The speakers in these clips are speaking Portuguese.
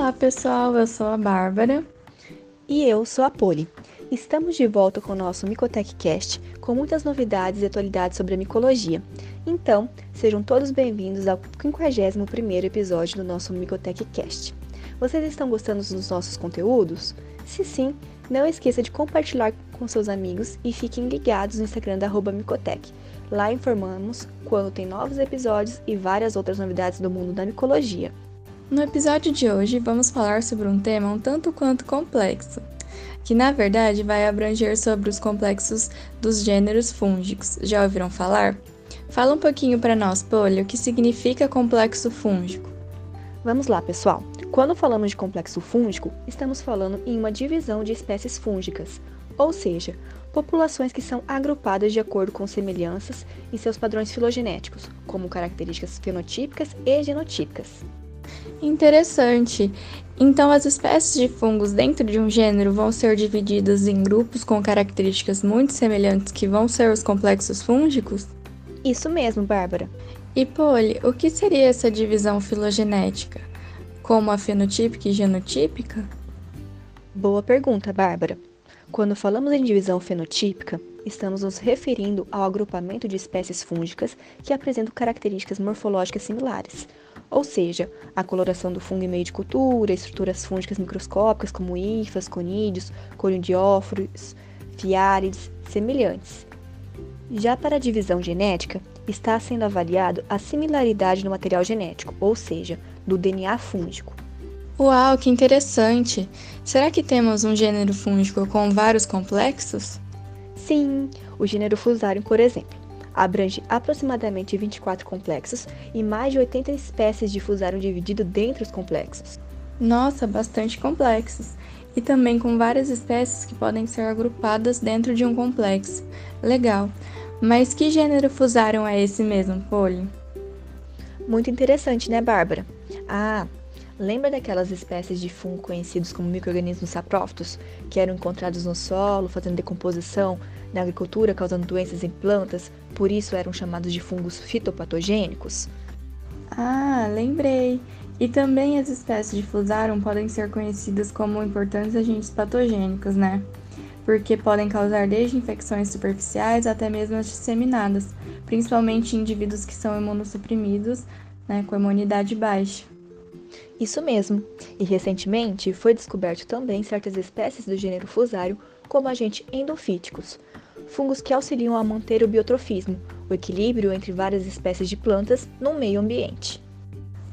Olá pessoal, eu sou a Bárbara. E eu sou a Poli. Estamos de volta com o nosso MicotechCast, com muitas novidades e atualidades sobre a micologia. Então, sejam todos bem-vindos ao 51º episódio do nosso MicotechCast. Vocês estão gostando dos nossos conteúdos? Se sim, não esqueça de compartilhar com seus amigos e fiquem ligados no Instagram da Micotech. Lá informamos quando tem novos episódios e várias outras novidades do mundo da micologia. No episódio de hoje, vamos falar sobre um tema um tanto quanto complexo, que na verdade vai abranger sobre os complexos dos gêneros fúngicos. Já ouviram falar? Fala um pouquinho para nós, Polly, o que significa complexo fúngico. Vamos lá, pessoal. Quando falamos de complexo fúngico, estamos falando em uma divisão de espécies fúngicas, ou seja, populações que são agrupadas de acordo com semelhanças em seus padrões filogenéticos, como características fenotípicas e genotípicas. Interessante. Então, as espécies de fungos dentro de um gênero vão ser divididas em grupos com características muito semelhantes que vão ser os complexos fúngicos? Isso mesmo, Bárbara. E, Polly, o que seria essa divisão filogenética? Como a fenotípica e genotípica? Boa pergunta, Bárbara. Quando falamos em divisão fenotípica, estamos nos referindo ao agrupamento de espécies fúngicas que apresentam características morfológicas similares, ou seja, a coloração do fungo em meio de cultura, estruturas fúngicas microscópicas como hifas, conídeos, conidióforos, fiárides, semelhantes. Já para a divisão genética, está sendo avaliado a similaridade no material genético, ou seja, do DNA fúngico. Uau, que interessante! Será que temos um gênero fúngico com vários complexos? Sim, o gênero Fusarium, por exemplo, abrange aproximadamente 24 complexos e mais de 80 espécies de Fusarium dividido dentre os complexos. Nossa, bastante complexos! E também com várias espécies que podem ser agrupadas dentro de um complexo. Legal! Mas que gênero Fusarium é esse mesmo, Polly? Muito interessante, né, Bárbara? Ah, Lembra daquelas espécies de fungo conhecidos como microrganismos saprófitos, que eram encontrados no solo, fazendo decomposição na agricultura, causando doenças em plantas, por isso eram chamados de fungos fitopatogênicos? Ah, lembrei! E também as espécies de Fusarium podem ser conhecidas como importantes agentes patogênicos, né? Porque podem causar desde infecções superficiais até mesmo as disseminadas, principalmente em indivíduos que são imunossuprimidos, né, com imunidade baixa. Isso mesmo, e recentemente foi descoberto também certas espécies do gênero Fusarium como agentes endofíticos, fungos que auxiliam a manter o biotrofismo, o equilíbrio entre várias espécies de plantas no meio ambiente.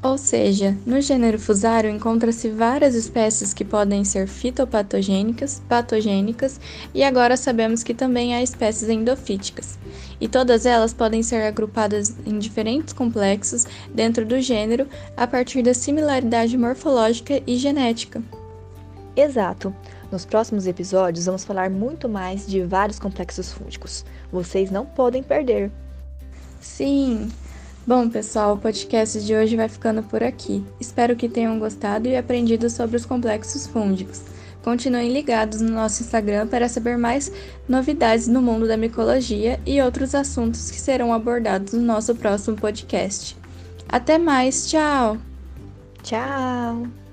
Ou seja, no gênero Fusarium encontra-se várias espécies que podem ser fitopatogênicas, patogênicas e agora sabemos que também há espécies endofíticas. E todas elas podem ser agrupadas em diferentes complexos dentro do gênero a partir da similaridade morfológica e genética. Exato. Nos próximos episódios vamos falar muito mais de vários complexos fúngicos. Vocês não podem perder. Sim. Bom, pessoal, o podcast de hoje vai ficando por aqui. Espero que tenham gostado e aprendido sobre os complexos fúngicos. Continuem ligados no nosso Instagram para saber mais novidades no mundo da micologia e outros assuntos que serão abordados no nosso próximo podcast. Até mais, tchau! Tchau!